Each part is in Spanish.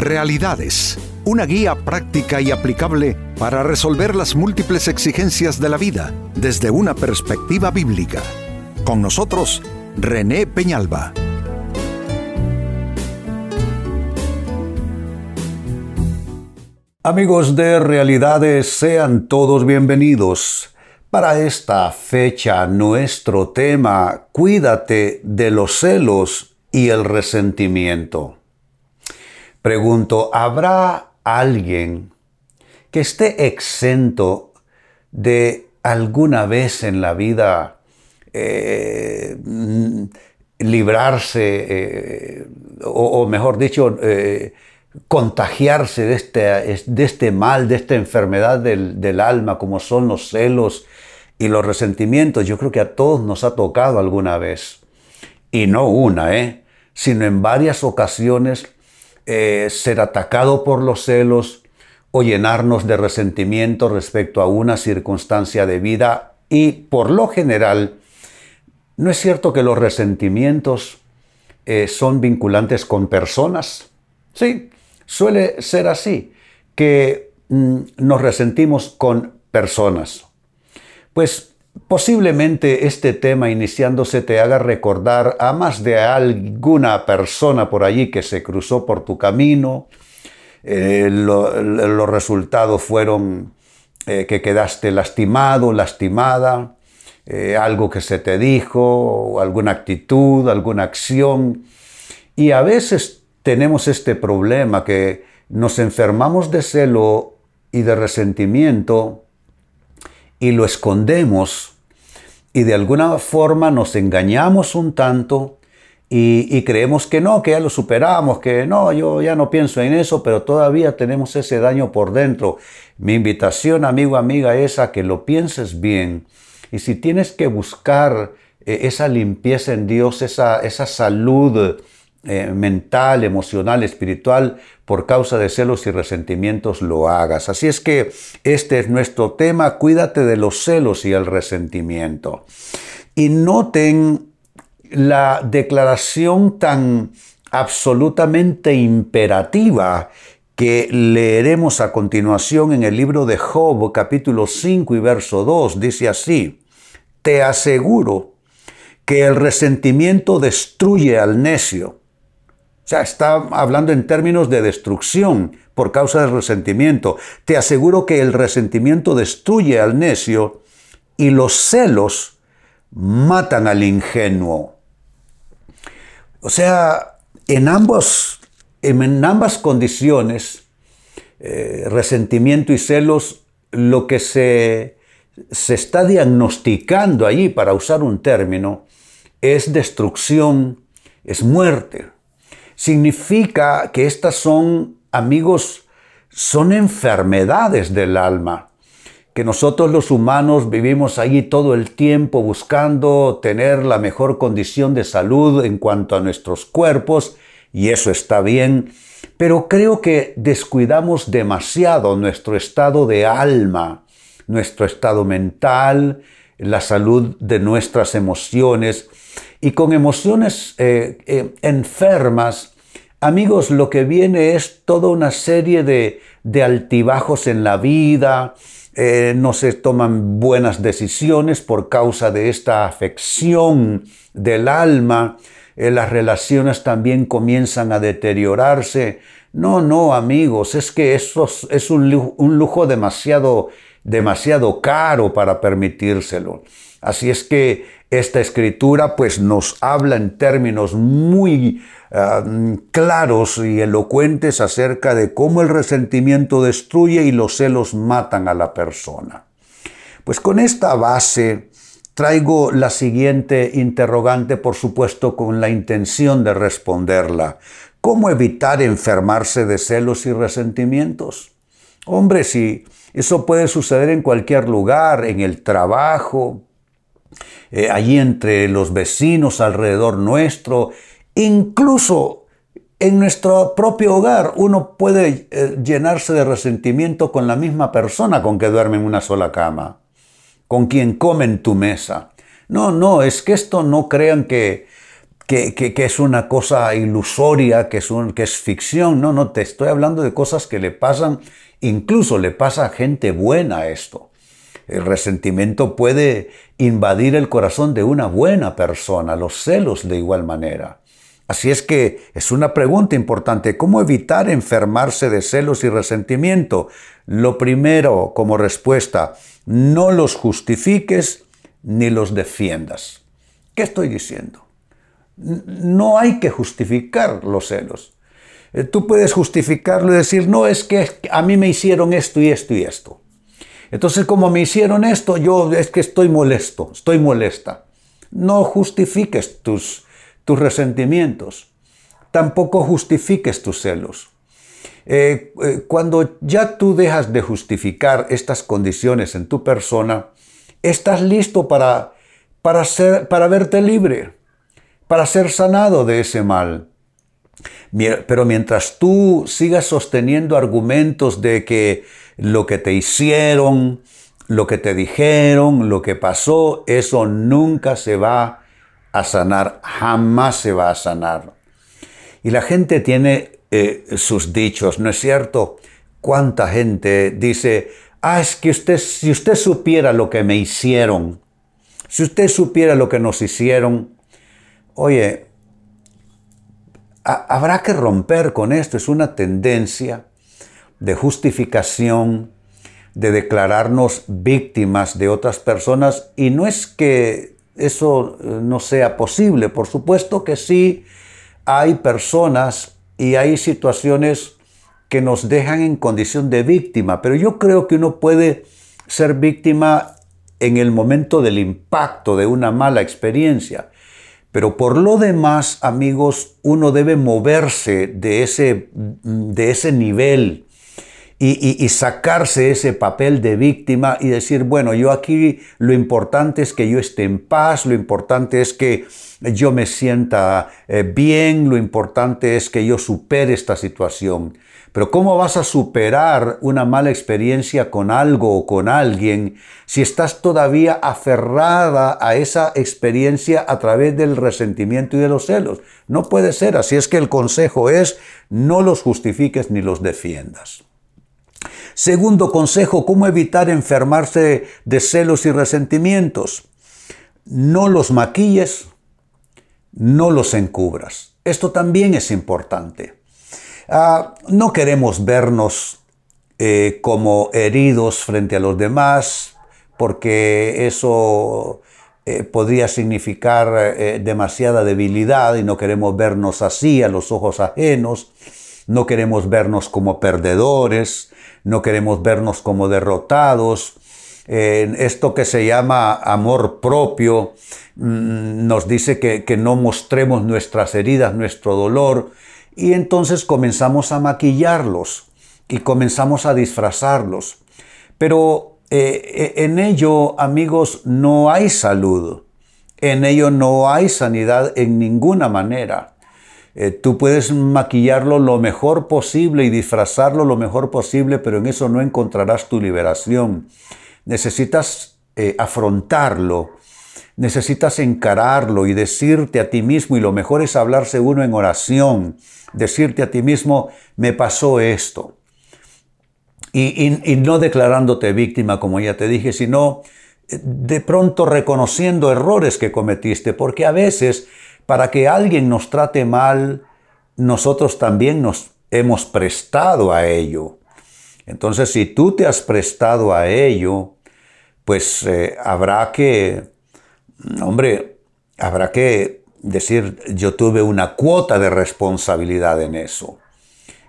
Realidades, una guía práctica y aplicable para resolver las múltiples exigencias de la vida desde una perspectiva bíblica. Con nosotros, René Peñalba. Amigos de Realidades, sean todos bienvenidos. Para esta fecha, nuestro tema, cuídate de los celos y el resentimiento. Pregunto, ¿habrá alguien que esté exento de alguna vez en la vida eh, librarse, eh, o, mejor dicho, eh, contagiarse de este, de este, mal, de esta enfermedad del, del, alma, como son los celos y los resentimientos. Yo creo que a todos nos ha tocado alguna vez, y no una, sino en varias ocasiones eh, ser atacado por los celos o llenarnos de resentimiento respecto a una circunstancia de vida y por lo general no es cierto que los resentimientos eh, son vinculantes con personas. Sí, suele ser así, que mm, nos resentimos con personas. Pues Posiblemente este tema iniciándose te haga recordar a más de alguna persona por allí que se cruzó por tu camino. Eh, los resultados fueron eh, que quedaste lastimado, lastimada, eh, algo que se te dijo, alguna actitud, alguna acción. Y a veces tenemos este problema que nos enfermamos de celo y de resentimiento y lo escondemos y de alguna forma nos engañamos un tanto y, creemos que no, que ya lo superamos, que no, yo ya no pienso en eso, pero todavía tenemos ese daño por dentro. Mi invitación, amigo, amiga, es a que lo pienses bien. Y si tienes que buscar eh, esa limpieza en Dios, esa, esa salud, eh, mental, emocional, espiritual, por causa de celos y resentimientos lo hagas. Así es que este es nuestro tema, cuídate de los celos y el resentimiento. Y noten la declaración tan absolutamente imperativa que leeremos a continuación en el libro de Job, capítulo 5 y verso 2, dice así, te aseguro que el resentimiento destruye al necio sea, está hablando en términos de destrucción por causa del resentimiento. Te aseguro que el resentimiento destruye al necio y los celos matan al ingenuo. O sea, en, ambos, en ambas condiciones, eh, resentimiento y celos, lo que se, se está diagnosticando allí, para usar un término, es destrucción, es muerte significa que estas son, amigos, son enfermedades del alma, que nosotros los humanos vivimos allí todo el tiempo buscando tener la mejor condición de salud en cuanto a nuestros cuerpos, y eso está bien, pero creo que descuidamos demasiado nuestro estado de alma, nuestro estado mental, la salud de nuestras emociones, y con emociones eh, eh, enfermas, amigos, lo que viene es toda una serie de, altibajos en la vida, eh, no se toman buenas decisiones por causa de esta afección del alma, las relaciones también comienzan a deteriorarse. No, no, amigos, es que eso es un lujo, un lujo demasiado, demasiado caro para permitírselo. Así es que esta escritura pues nos habla en términos muy ah, claros y elocuentes acerca de cómo el resentimiento destruye y los celos matan a la persona. Pues con esta base traigo la siguiente interrogante, por supuesto, con la intención de responderla. ¿Cómo evitar enfermarse de celos y resentimientos? Hombre, si eso puede suceder en cualquier lugar, en el trabajo, eh, allí entre los vecinos alrededor nuestro, incluso en nuestro propio hogar uno puede eh, llenarse de resentimiento con la misma persona con que duerme en una sola cama, con quien come en tu mesa. No, no, es que esto no crean que, que, es una cosa ilusoria, que es, un, que es ficción. No, no, te estoy hablando de cosas que le pasan, incluso le pasa a gente buena esto. El resentimiento puede invadir el corazón de una buena persona, los celos de igual manera. Así es que es una pregunta importante, ¿cómo evitar enfermarse de celos y resentimiento? Lo primero como respuesta, no los justifiques ni los defiendas. ¿Qué estoy diciendo? no hay que justificar los celos. Eh, tú puedes justificarlo y decir, no, es que a mí me hicieron esto y esto y esto. Entonces, como me hicieron esto, yo es que estoy molesto, estoy molesta. No justifiques tus, tus resentimientos. Tampoco justifiques tus celos. Eh, eh, cuando ya tú dejas de justificar estas condiciones en tu persona, estás listo para, para, ser, para verte libre para ser sanado de ese mal. Pero mientras tú sigas sosteniendo argumentos de que lo que te hicieron, lo que te dijeron, lo que pasó, eso nunca se va a sanar, jamás se va a sanar. Y la gente tiene eh, sus dichos, ¿no es cierto? ¿Cuánta gente dice, ah, es que usted, si usted supiera lo que me hicieron, si usted supiera lo que nos hicieron, Oye, habrá que romper con esto. Es una tendencia de justificación, de declararnos víctimas de otras personas y no es que eso eh, no sea posible, por supuesto que sí hay personas y hay situaciones que nos dejan en condición de víctima, pero yo creo que uno puede ser víctima en el momento del impacto de una mala experiencia. Pero por lo demás, amigos, uno debe moverse de ese, de ese nivel y, sacarse ese papel de víctima y decir, bueno, yo aquí lo importante es que yo esté en paz, lo importante es que yo me sienta eh, bien, lo importante es que yo supere esta situación. Pero ¿cómo vas a superar una mala experiencia con algo o con alguien si estás todavía aferrada a esa experiencia a través del resentimiento y de los celos? No puede ser. Así es que el consejo es no los justifiques ni los defiendas. Segundo consejo, ¿cómo evitar enfermarse de celos y resentimientos? No los maquilles, no los encubras. Esto también es importante. Ah, no queremos vernos eh, como heridos frente a los demás, porque eso eh, podría significar eh, demasiada debilidad y no queremos vernos así a los ojos ajenos, no queremos vernos como perdedores, no queremos vernos como derrotados. esto que se llama amor propio mm, nos dice que no mostremos nuestras heridas, nuestro dolor, y entonces comenzamos a maquillarlos y comenzamos a disfrazarlos. Pero eh, eh, en ello, amigos, no hay salud. En ello no hay sanidad en ninguna manera. Eh, tú puedes maquillarlo lo mejor posible y disfrazarlo lo mejor posible, pero en eso no encontrarás tu liberación. Necesitas afrontarlo, necesitas encararlo y decirte a ti mismo, y lo mejor es hablarse uno en oración, decirte a ti mismo, me pasó esto. Y, no declarándote víctima, como ya te dije, sino eh, de pronto reconociendo errores que cometiste, porque a veces para que alguien nos trate mal, nosotros también nos hemos prestado a ello. Entonces, si tú te has prestado a ello, pues eh, habrá que, hombre, habrá que decir, yo tuve una cuota de responsabilidad en eso.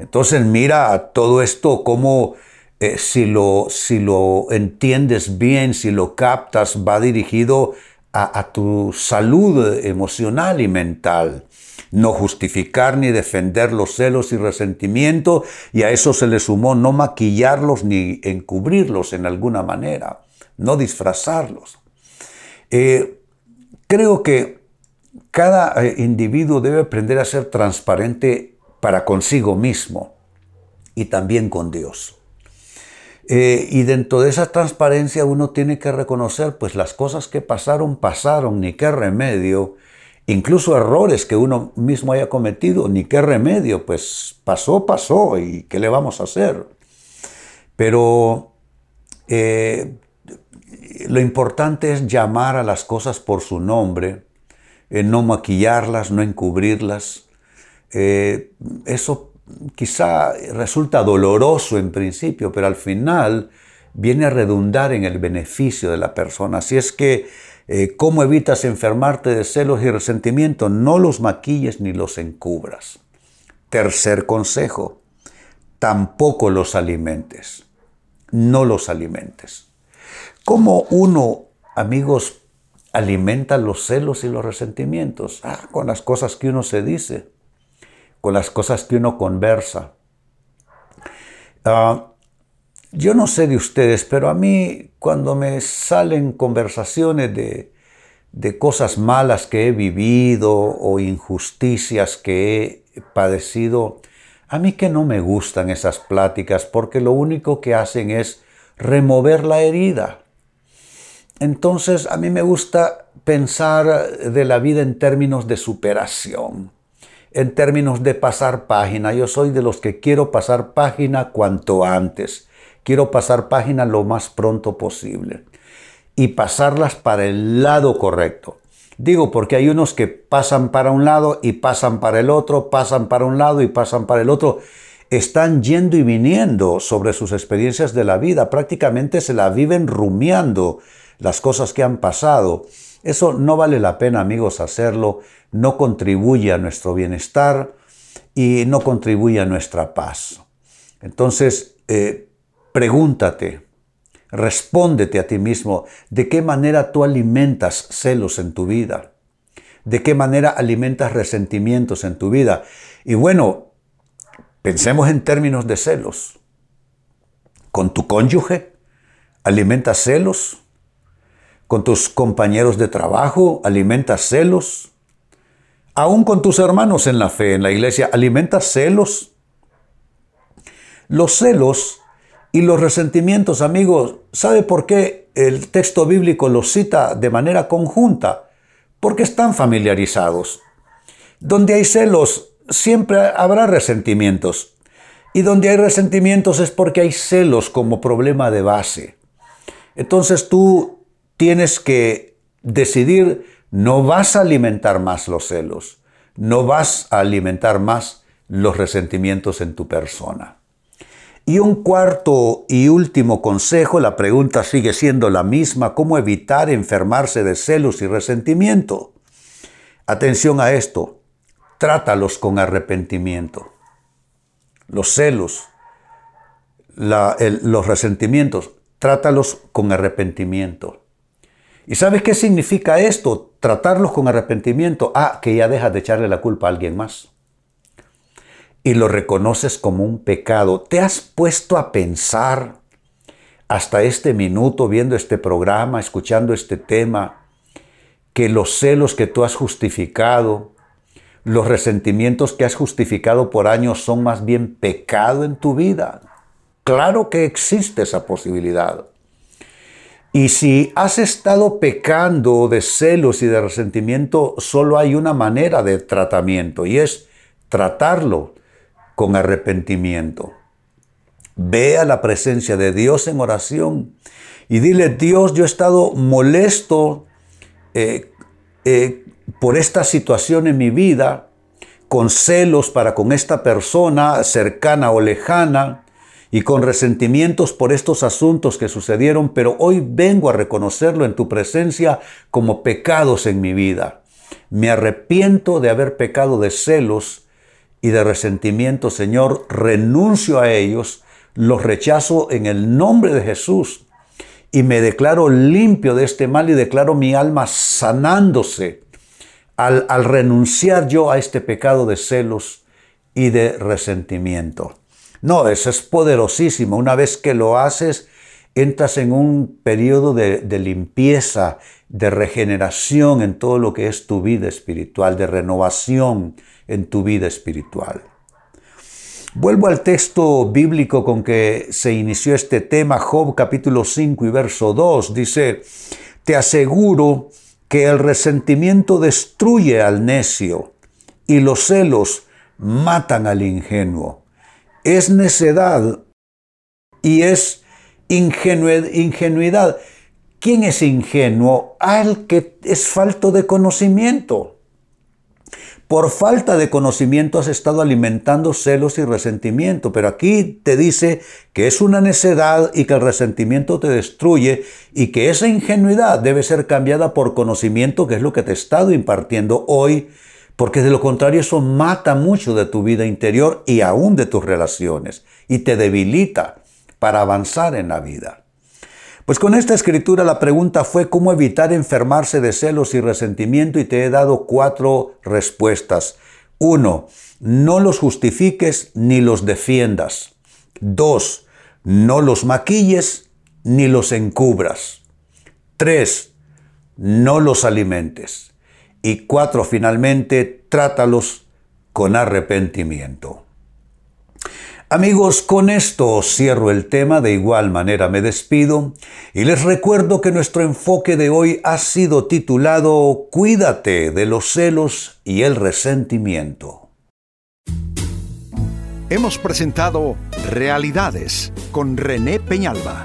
Entonces mira todo esto como eh, si, lo, si lo entiendes bien, si lo captas, va dirigido a, tu salud emocional y mental no justificar ni defender los celos y resentimiento, y a eso se le sumó no maquillarlos ni encubrirlos en alguna manera, no disfrazarlos. Eh, creo que cada eh, individuo debe aprender a ser transparente para consigo mismo y también con Dios. Eh, y dentro de esa transparencia uno tiene que reconocer, pues las cosas que pasaron, pasaron, ni qué remedio, incluso errores que uno mismo haya cometido, ni qué remedio, pues pasó, pasó, y qué le vamos a hacer. Pero eh, lo importante es llamar a las cosas por su nombre, eh, no maquillarlas, no encubrirlas. Eso quizá resulta doloroso en principio, pero al final viene a redundar en el beneficio de la persona. Así es que, eh, ¿cómo evitas enfermarte de celos y resentimiento? No los maquilles ni los encubras. Tercer consejo, tampoco los alimentes. No los alimentes. ¿Cómo uno, amigos, alimenta los celos y los resentimientos? Ah, con las cosas que uno se dice, con las cosas que uno conversa. Ah, yo no sé de ustedes, pero a mí cuando me salen conversaciones de, de cosas malas que he vivido o injusticias que he padecido, a mí que no me gustan esas pláticas porque lo único que hacen es remover la herida. Entonces a mí me gusta pensar de la vida en términos de superación, en términos de pasar página. Yo soy de los que quiero pasar página cuanto antes. Quiero pasar página lo más pronto posible y pasarlas para el lado correcto. Digo porque hay unos que pasan para un lado y pasan para el otro, pasan para un lado y pasan para el otro. Están yendo y viniendo sobre sus experiencias de la vida, prácticamente se la viven rumiando las cosas que han pasado. Eso no vale la pena, amigos, hacerlo, no contribuye a nuestro bienestar y no contribuye a nuestra paz. Entonces, eh, pregúntate, respóndete a ti mismo, ¿de qué manera tú alimentas celos en tu vida? ¿De qué manera alimentas resentimientos en tu vida? Y bueno, pensemos en términos de celos. ¿Con tu cónyuge? ¿Alimentas celos? Con tus compañeros de trabajo, alimentas celos. Aún con tus hermanos en la fe, en la iglesia, alimentas celos. Los celos y los resentimientos, amigos, ¿sabe por qué el texto bíblico los cita de manera conjunta? Porque están familiarizados. Donde hay celos, siempre habrá resentimientos. Y donde hay resentimientos es porque hay celos como problema de base. Entonces tú tienes que decidir, no vas a alimentar más los celos, no vas a alimentar más los resentimientos en tu persona. Y un cuarto y último consejo, la pregunta sigue siendo la misma, ¿cómo evitar enfermarse de celos y resentimiento? Atención a esto, trátalos con arrepentimiento. Los celos, los resentimientos, trátalos con arrepentimiento. ¿Y sabes qué significa esto? Tratarlos con arrepentimiento. Ah, que ya dejas de echarle la culpa a alguien más. Y lo reconoces como un pecado. ¿Te has puesto a pensar hasta este minuto viendo este programa, escuchando este tema, que los celos que tú has justificado, los resentimientos que has justificado por años son más bien pecado en tu vida? Claro que existe esa posibilidad. Y si has estado pecando de celos y de resentimiento, solo hay una manera de tratamiento y es tratarlo con arrepentimiento. Ve a la presencia de Dios en oración y dile, Dios, yo he estado molesto eh, eh, por esta situación en mi vida, con celos para con esta persona cercana o lejana, y con resentimientos por estos asuntos que sucedieron, pero hoy vengo a reconocerlo en tu presencia como pecados en mi vida. Me arrepiento de haber pecado de celos y de resentimiento, Señor, renuncio a ellos, los rechazo en el nombre de Jesús y me declaro limpio de este mal y declaro mi alma sanándose al, al renunciar yo a este pecado de celos y de resentimiento. No, eso es poderosísimo. Una vez que lo haces, entras en un periodo de, limpieza, de regeneración en todo lo que es tu vida espiritual, de renovación en tu vida espiritual. Vuelvo al texto bíblico con que se inició este tema, Job capítulo 5 y verso 2. Dice, te aseguro que el resentimiento destruye al necio y los celos matan al ingenuo. Es necedad y es ingenuidad. ¿Quién es ingenuo? Al que es falto de conocimiento. Por falta de conocimiento has estado alimentando celos y resentimiento, pero aquí te dice que es una necedad y que el resentimiento te destruye y que esa ingenuidad debe ser cambiada por conocimiento, que es lo que te he estado impartiendo hoy, porque de lo contrario eso mata mucho de tu vida interior y aún de tus relaciones y te debilita para avanzar en la vida. Pues con esta escritura la pregunta fue cómo evitar enfermarse de celos y resentimiento y te he dado cuatro respuestas. Uno, no los justifiques ni los defiendas. Dos, no los maquilles ni los encubras. Tres, no los alimentes. Y cuatro, finalmente, trátalos con arrepentimiento. Amigos, con esto cierro el tema, de igual manera me despido y les recuerdo que nuestro enfoque de hoy ha sido titulado Cuídate de los celos y el resentimiento. Hemos presentado Realidades con René Peñalba.